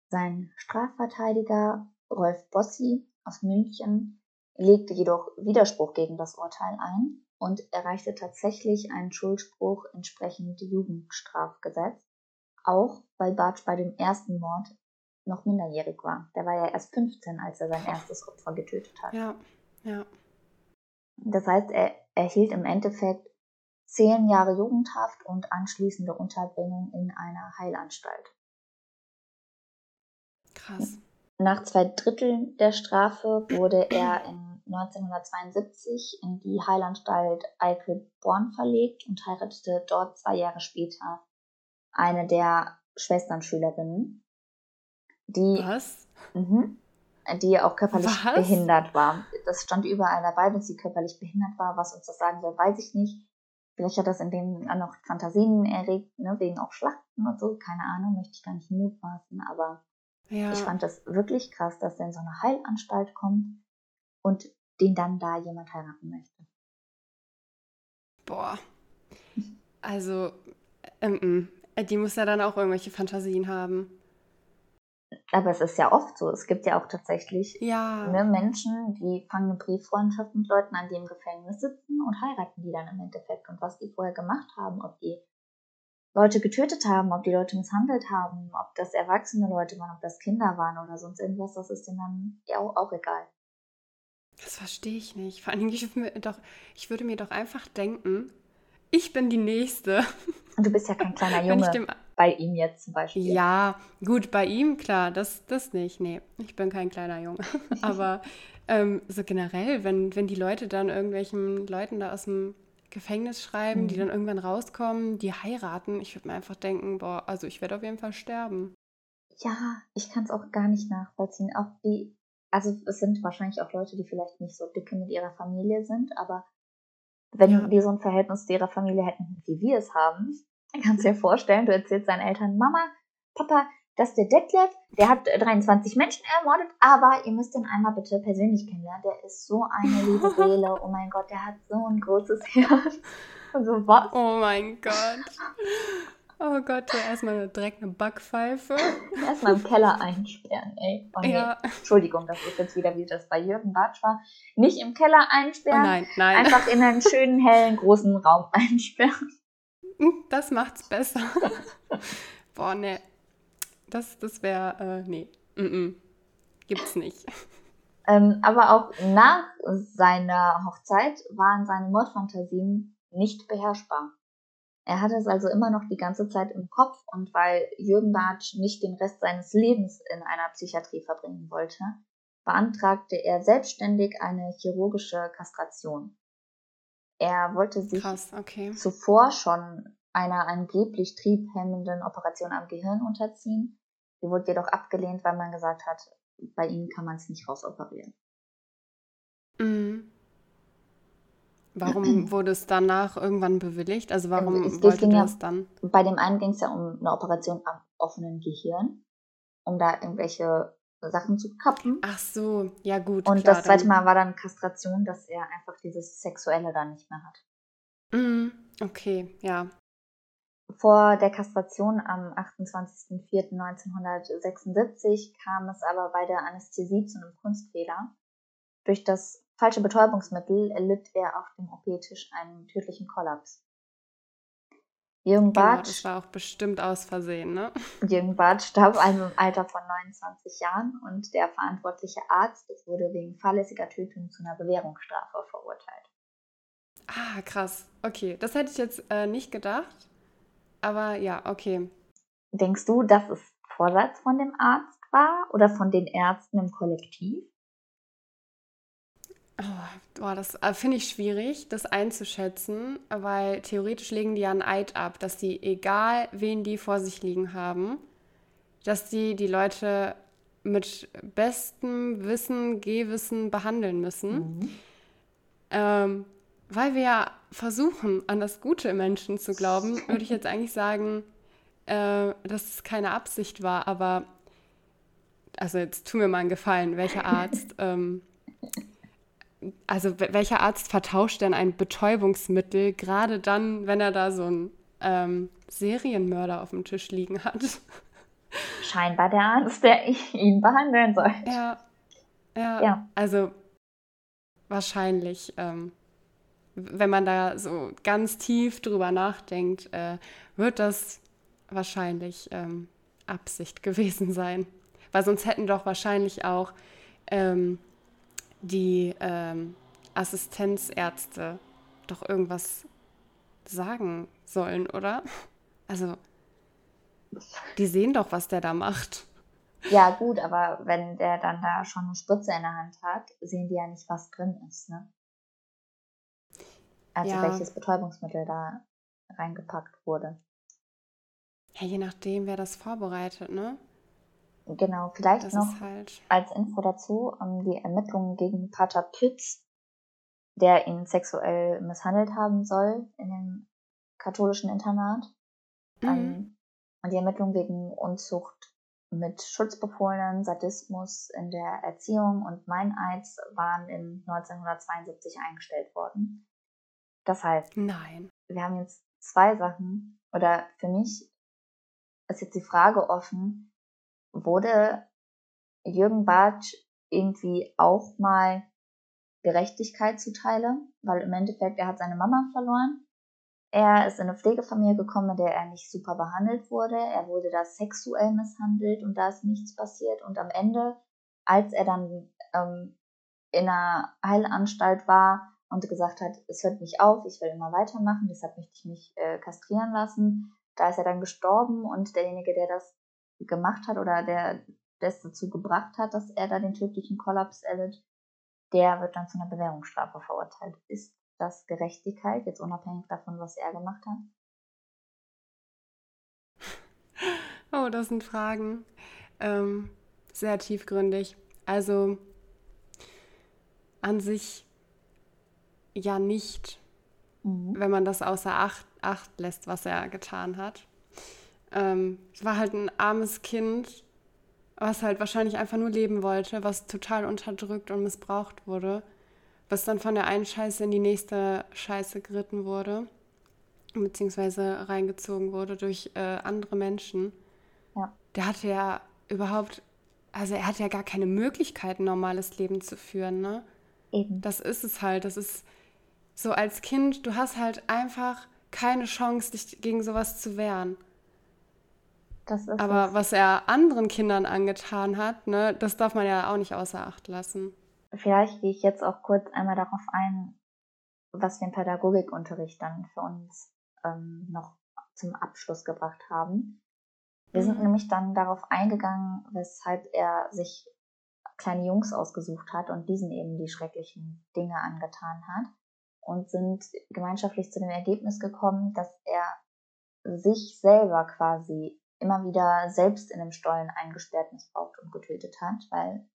Sein Strafverteidiger Rolf Bossi aus München legte jedoch Widerspruch gegen das Urteil ein und erreichte tatsächlich einen Schuldspruch entsprechend Jugendstrafgesetz, auch weil Bartsch bei dem ersten Mord noch minderjährig war. Der war ja erst 15, als er sein erstes Opfer getötet hat. Ja, ja. Das heißt, er erhielt im Endeffekt zehn Jahre Jugendhaft und anschließende Unterbringung in einer Heilanstalt. Krass. Nach zwei Dritteln der Strafe wurde er in 1972 in die Heilanstalt Eickelborn verlegt und heiratete dort zwei Jahre später eine der Schwesternschülerinnen, die, Was? Mh, die auch körperlich Was? behindert war. Das stand überall dabei, dass sie körperlich behindert war. Was uns das sagen soll, weiß ich nicht. Vielleicht hat das in denen noch Fantasien erregt, ne, wegen auch Schlachten und so. Keine Ahnung, möchte ich gar nicht mutmaßen, aber Ja. ich fand das wirklich krass, dass der in so eine Heilanstalt kommt und den dann da jemand heiraten möchte. Boah. Also, ähm, äh, die muss ja dann auch irgendwelche Fantasien haben. Aber es ist ja oft so. Es gibt ja auch tatsächlich Ja. ne, Menschen, die fangen eine Brieffreundschaft mit Leuten an, die im Gefängnis sitzen und heiraten die dann im Endeffekt. Und was die vorher gemacht haben, ob die Leute getötet haben, ob die Leute misshandelt haben, ob das erwachsene Leute waren, ob das Kinder waren oder sonst irgendwas, das ist denen dann ja auch, auch egal. Das verstehe ich nicht. Vor allen Dingen, ich, würde mir doch, ich würde mir doch einfach denken, ich bin die Nächste. Und du bist ja kein kleiner <laughs> Junge dem, bei ihm jetzt zum Beispiel. ja, gut, bei ihm, klar, das, das nicht. Nee, ich bin kein kleiner Junge. <laughs> Aber ähm, so generell, wenn, wenn die Leute dann irgendwelchen Leuten da aus dem Gefängnis schreiben, die Mhm. dann irgendwann rauskommen, die heiraten, ich würde mir einfach denken, boah, also ich werde auf jeden Fall sterben. Ja, ich kann es auch gar nicht nachvollziehen. Auch die, also es sind wahrscheinlich auch Leute, die vielleicht nicht so dicke mit ihrer Familie sind, aber wenn Ja. die so ein Verhältnis zu ihrer Familie hätten, wie wir es haben, <laughs> dann kannst du dir vorstellen, du erzählst deinen Eltern, Mama, Papa, das ist der Detlef, der hat äh, 23 Menschen ermordet, aber ihr müsst ihn einmal bitte persönlich kennenlernen. Der ist so eine liebe <laughs> Seele. Oh mein Gott, der hat so ein großes <laughs> Herz. Und so, was? Oh mein Gott. Oh Gott, ja, erstmal direkt eine Backpfeife. Erstmal im Keller einsperren, ey. Oh, nee. Ja. Entschuldigung, das ist jetzt wieder, wie das bei Jürgen Bartsch war. Nicht im Keller Oh einsperren, nein, nein. einfach in einen schönen, hellen, großen Raum <laughs> einsperren. Das macht's besser. Boah, ne. Das, das wäre, äh, nee. Mm -mm. Gibt's nicht. Ähm, aber auch nach seiner Hochzeit waren seine Mordfantasien nicht beherrschbar. Er hatte es also immer noch die ganze Zeit im Kopf und weil Jürgen Bartsch nicht den Rest seines Lebens in einer Psychiatrie verbringen wollte, beantragte er selbstständig eine chirurgische Kastration. Er wollte sich Krass, okay. zuvor schon einer angeblich triebhemmenden Operation am Gehirn unterziehen. Die wurde jedoch abgelehnt, weil man gesagt hat, bei ihm kann man es nicht rausoperieren. Mhm. Warum <clears throat> wurde es danach irgendwann bewilligt? Also warum Ähm, es- es wollte ja- das dann? Bei dem einen ging es ja um eine Operation am offenen Gehirn, um da irgendwelche Sachen zu kappen. Ach so, ja gut. Und klar, das zweite Mal war dann Kastration, dass er einfach dieses Sexuelle dann nicht mehr hat. Mhm, okay, ja. Vor der Kastration am 28.04.1976 kam es aber bei der Anästhesie zu einem Kunstfehler. Durch das falsche Betäubungsmittel erlitt er auf dem OP-Tisch einen tödlichen Kollaps. Jürgen genau, Bartsch, das war auch bestimmt aus Versehen, ne? <laughs> Jürgen Bartsch starb also im Alter von 29 Jahren und der verantwortliche Arzt wurde wegen fahrlässiger Tötung zu einer Bewährungsstrafe verurteilt. Ah, krass. Okay, das hätte ich jetzt äh, nicht gedacht. Aber ja, okay. Denkst du, dass es Vorsatz von dem Arzt war oder von den Ärzten im Kollektiv? Oh, boah, das äh, finde ich schwierig, das einzuschätzen, weil theoretisch legen die ja einen Eid ab, dass die, egal wen die vor sich liegen haben, dass die die Leute mit bestem Wissen, Gehwissen behandeln müssen. Mhm. Ähm, weil wir ja versuchen, an das Gute im Menschen zu glauben, würde ich jetzt <laughs> eigentlich sagen, äh, dass es keine Absicht war, aber also jetzt tu mir mal einen Gefallen, welcher Arzt, <laughs> ähm, also welcher Arzt vertauscht denn ein Betäubungsmittel, gerade dann, wenn er da so einen ähm, Serienmörder auf dem Tisch liegen hat? Scheinbar der Arzt, der ihn behandeln soll. Ja, ja, ja. also wahrscheinlich. Ähm, wenn man da so ganz tief drüber nachdenkt, äh, wird das wahrscheinlich ähm, Absicht gewesen sein. Weil sonst hätten doch wahrscheinlich auch ähm, die ähm, Assistenzärzte doch irgendwas sagen sollen, oder? Also, die sehen doch, was der da macht. Ja, gut, aber wenn der dann da schon eine Spritze in der Hand hat, sehen die ja nicht, was drin ist, ne? also ja. welches Betäubungsmittel da reingepackt wurde. Ja, je nachdem, wer das vorbereitet, ne? Genau, vielleicht das noch halt... als Info dazu um, die Ermittlungen gegen Pater Pütz, der ihn sexuell misshandelt haben soll in dem katholischen Internat. Mhm. Um, und die Ermittlungen wegen Unzucht mit Schutzbefohlenen, Sadismus in der Erziehung und Meineids waren in 1972 eingestellt worden. Das heißt, Nein. wir haben jetzt zwei Sachen, oder für mich ist jetzt die Frage offen, wurde Jürgen Bartsch irgendwie auch mal Gerechtigkeit zuteile? Weil im Endeffekt, er hat seine Mama verloren. Er ist in eine Pflegefamilie gekommen, in der er nicht super behandelt wurde. Er wurde da sexuell misshandelt und da ist nichts passiert. Und am Ende, als er dann ähm, in einer Heilanstalt war, und gesagt hat, es hört nicht auf, ich will immer weitermachen, deshalb möchte ich mich äh, kastrieren lassen. Da ist er dann gestorben und derjenige, der das gemacht hat oder der das dazu gebracht hat, dass er da den tödlichen Kollaps erlitt, der wird dann zu einer Bewährungsstrafe verurteilt. Ist das Gerechtigkeit, jetzt unabhängig davon, was er gemacht hat? <laughs> Oh, das sind Fragen. Ähm, sehr tiefgründig. Also an sich ja nicht, mhm. wenn man das außer Acht, Acht lässt, was er getan hat. Ähm, es war halt ein armes Kind, was halt wahrscheinlich einfach nur leben wollte, was total unterdrückt und missbraucht wurde, was dann von der einen Scheiße in die nächste Scheiße geritten wurde, beziehungsweise reingezogen wurde durch äh, andere Menschen. Ja. Der hatte ja überhaupt, also er hatte ja gar keine Möglichkeit, ein normales Leben zu führen, ne? Eben. Das ist es halt. Das ist, so als Kind, du hast halt einfach keine Chance, dich gegen sowas zu wehren. Aber es. was er anderen Kindern angetan hat, ne, das darf man ja auch nicht außer Acht lassen. Vielleicht gehe ich jetzt auch kurz einmal darauf ein, was wir im Pädagogikunterricht dann für uns ähm, noch zum Abschluss gebracht haben. Wir mhm. sind nämlich dann darauf eingegangen, weshalb er sich kleine Jungs ausgesucht hat und diesen eben die schrecklichen Dinge angetan hat und sind gemeinschaftlich zu dem Ergebnis gekommen, dass er sich selber quasi immer wieder selbst in einem Stollen eingesperrt, missbraucht und getötet hat, weil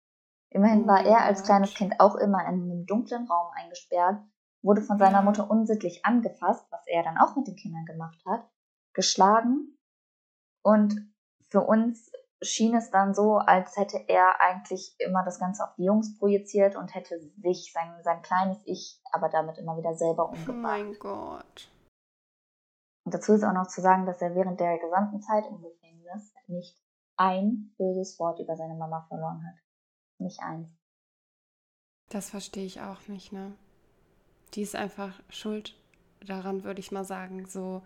immerhin oh war er als kleines Kind auch immer in einem dunklen Raum eingesperrt, wurde von seiner Mutter unsittlich angefasst, was er dann auch mit den Kindern gemacht hat, geschlagen und für uns schien es dann so, als hätte er eigentlich immer das Ganze auf die Jungs projiziert und hätte sich, sein, sein kleines Ich, aber damit immer wieder selber umgebracht. Oh mein Gott. Und dazu ist auch noch zu sagen, dass er während der gesamten Zeit im Gefängnis nicht ein böses Wort über seine Mama verloren hat. Nicht eins. Das verstehe ich auch nicht, ne? Die ist einfach schuld daran, würde ich mal sagen, so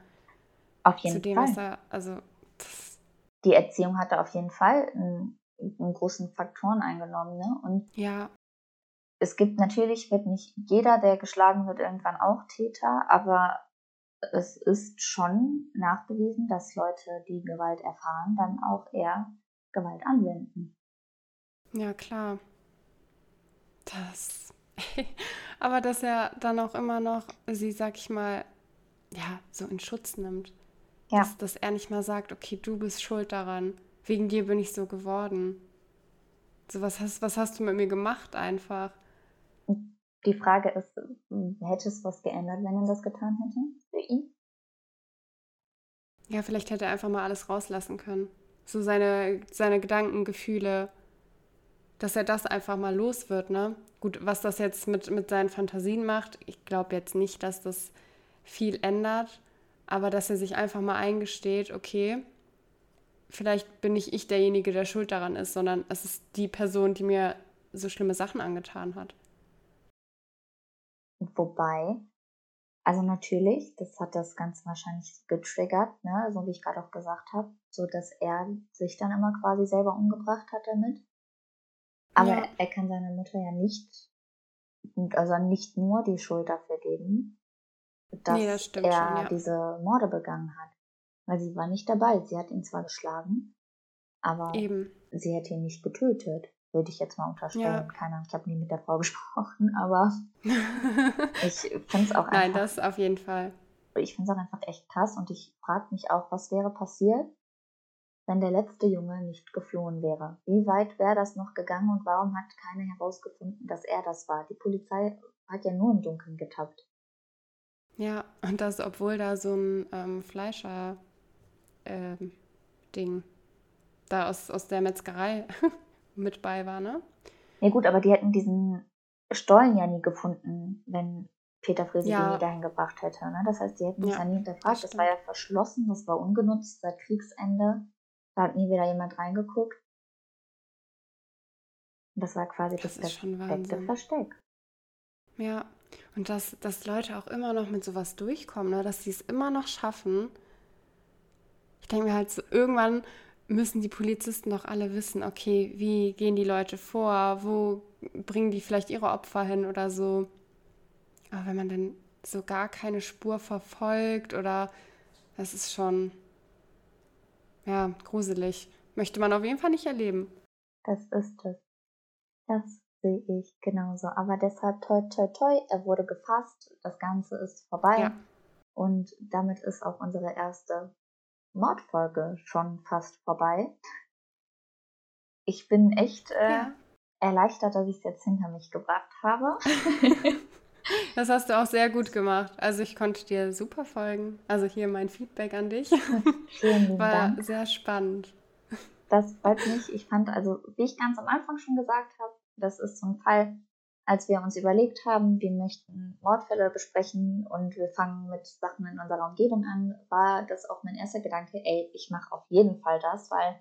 auf jeden zu dem, Fall. was er, also Die Erziehung hatte auf jeden Fall einen, einen großen Faktoren eingenommen, ne? Und ja, es gibt natürlich, wird nicht jeder, der geschlagen wird, irgendwann auch Täter, aber es ist schon nachgewiesen, dass Leute, die Gewalt erfahren, dann auch eher Gewalt anwenden. ja klar. Das, <laughs> aber dass er dann auch immer noch sie, sag ich mal, ja, so in Schutz nimmt. Ja. Dass, dass er nicht mal sagt, okay, du bist schuld daran. Wegen dir bin ich so geworden. So, was hast, was hast du mit mir gemacht einfach? Die Frage ist, hätte es was geändert, wenn er das getan hätte ihn? Ja, vielleicht hätte er einfach mal alles rauslassen können. So seine, seine Gedanken, Gefühle, dass er das einfach mal los wird, ne? Gut, was das jetzt mit, mit seinen Fantasien macht, ich glaube jetzt nicht, dass das viel ändert, aber dass er sich einfach mal eingesteht, okay, vielleicht bin nicht ich derjenige, der schuld daran ist, sondern es ist die Person, die mir so schlimme Sachen angetan hat. Wobei, also natürlich, das hat das Ganze wahrscheinlich getriggert, ne, so wie ich gerade auch gesagt habe, so dass er sich dann immer quasi selber umgebracht hat damit. Aber Ja. er kann seiner Mutter ja nicht, also nicht nur die Schuld dafür geben, dass Nee, das er schon, ja. diese Morde begangen hat. Weil sie war nicht dabei. Sie hat ihn zwar geschlagen, aber Eben. sie hätte ihn nicht getötet, würde ich jetzt mal unterstellen. Ja. Keine Ahnung, ich habe nie mit der Frau <laughs> gesprochen, aber <laughs> ich finde es auch einfach Nein, das auf jeden Fall. ich finde es auch einfach echt krass und ich frage mich auch, was wäre passiert, wenn der letzte Junge nicht geflohen wäre? Wie weit wäre das noch gegangen und warum hat keiner herausgefunden, dass er das war? Die Polizei hat ja nur im Dunkeln getappt. Ja, und das, obwohl da so ein ähm, Fleischer-Ding da aus, aus der Metzgerei <laughs> mit bei war, ne? Ja gut, aber die hätten diesen Stollen ja nie gefunden, wenn Peter Frese Ja. die nie dahin gebracht hätte. Ne? Das heißt, die hätten es Ja, ja nie hinterfragt. das Das war ja verschlossen, das war ungenutzt seit Kriegsende. Da hat nie wieder jemand reingeguckt. Und das war quasi das, Das perfekte. Versteck. Ja, und dass, dass Leute auch immer noch mit sowas durchkommen, ne? dass sie es immer noch schaffen. Ich denke mir halt so, irgendwann müssen die Polizisten doch alle wissen, okay, wie gehen die Leute vor, wo bringen die vielleicht ihre Opfer hin oder so. Aber wenn man dann so gar keine Spur verfolgt oder das ist schon, ja, gruselig. Möchte man auf jeden Fall nicht erleben. Das ist es. Das sehe ich genauso. Aber deshalb toi toi toi, er wurde gefasst, das Ganze ist vorbei. Ja. Und damit ist auch unsere erste Mordfolge schon fast vorbei. Ich bin echt äh, Ja. erleichtert, dass ich es jetzt hinter mich gebracht habe. <laughs> Das hast du auch sehr gut gemacht. Also ich konnte dir super folgen. Also hier mein Feedback an dich. <laughs> Vielen War Dank. sehr spannend. Das freut mich. Ich fand, also, wie ich ganz am Anfang schon gesagt habe, das ist so ein Fall, als wir uns überlegt haben, wir möchten Mordfälle besprechen und wir fangen mit Sachen in unserer Umgebung an, war das auch mein erster Gedanke, ey, ich mache auf jeden Fall das, weil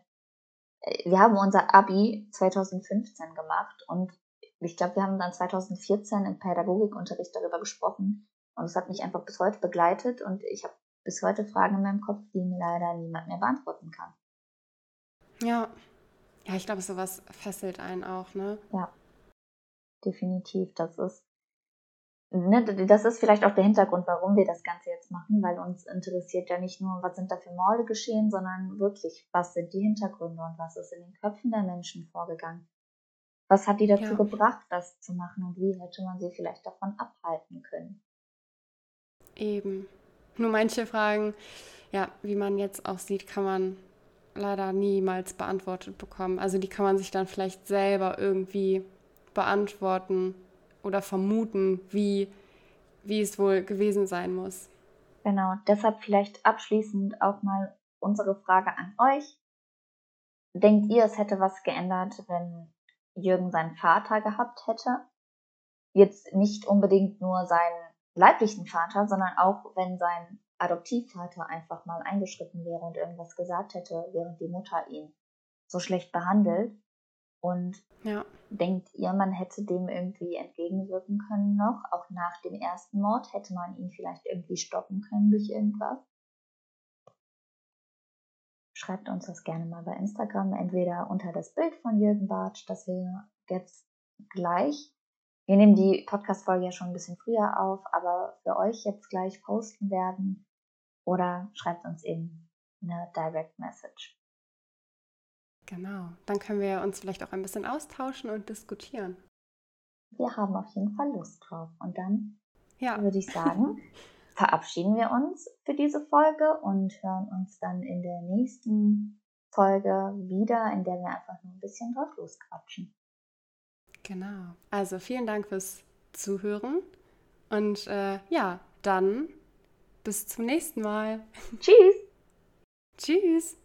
äh, wir haben unser Abi 2015 gemacht und ich glaube, wir haben dann 2014 im Pädagogikunterricht darüber gesprochen und es hat mich einfach bis heute begleitet und ich habe bis heute Fragen in meinem Kopf, die mir leider niemand mehr beantworten kann. Ja. Ja, ich glaube, sowas fesselt einen auch, ne? Definitiv. Das ist, ne, das ist vielleicht auch der Hintergrund, warum wir das Ganze jetzt machen, weil uns interessiert ja nicht nur, was sind da für Morde geschehen, sondern wirklich, was sind die Hintergründe und was ist in den Köpfen der Menschen vorgegangen. Was hat die dazu Ja. gebracht, das zu machen und wie hätte man sie vielleicht davon abhalten können? Eben. Nur manche Fragen, ja, wie man jetzt auch sieht, kann man leider niemals beantwortet bekommen. Also die kann man sich dann vielleicht selber irgendwie beantworten oder vermuten, wie, wie es wohl gewesen sein muss. Genau, deshalb vielleicht abschließend auch mal unsere Frage an euch. Denkt ihr, es hätte was geändert, wenn Jürgen seinen Vater gehabt hätte? Jetzt nicht unbedingt nur seinen leiblichen Vater, sondern auch wenn sein Adoptivvater einfach mal eingeschritten wäre und irgendwas gesagt hätte, während die Mutter ihn so schlecht behandelt. Und ja. denkt ihr, man hätte dem irgendwie entgegenwirken können noch? Auch nach dem ersten Mord hätte man ihn vielleicht irgendwie stoppen können durch irgendwas? Schreibt uns das gerne mal bei Instagram, entweder unter das Bild von Jürgen Bartsch, das wir jetzt gleich, wir nehmen die Podcast-Folge ja schon ein bisschen früher auf, aber für euch jetzt gleich posten werden, oder schreibt uns eben eine Direct Message. Genau, dann können wir uns vielleicht auch ein bisschen austauschen und diskutieren. Wir haben auf jeden Fall Lust drauf. Und dann ja. würde ich sagen, <laughs> verabschieden wir uns für diese Folge und hören uns dann in der nächsten Folge wieder, in der wir einfach nur ein bisschen drauf losquatschen. Genau. Also vielen Dank fürs Zuhören und äh, ja, dann bis zum nächsten Mal. Tschüss. <laughs> Tschüss.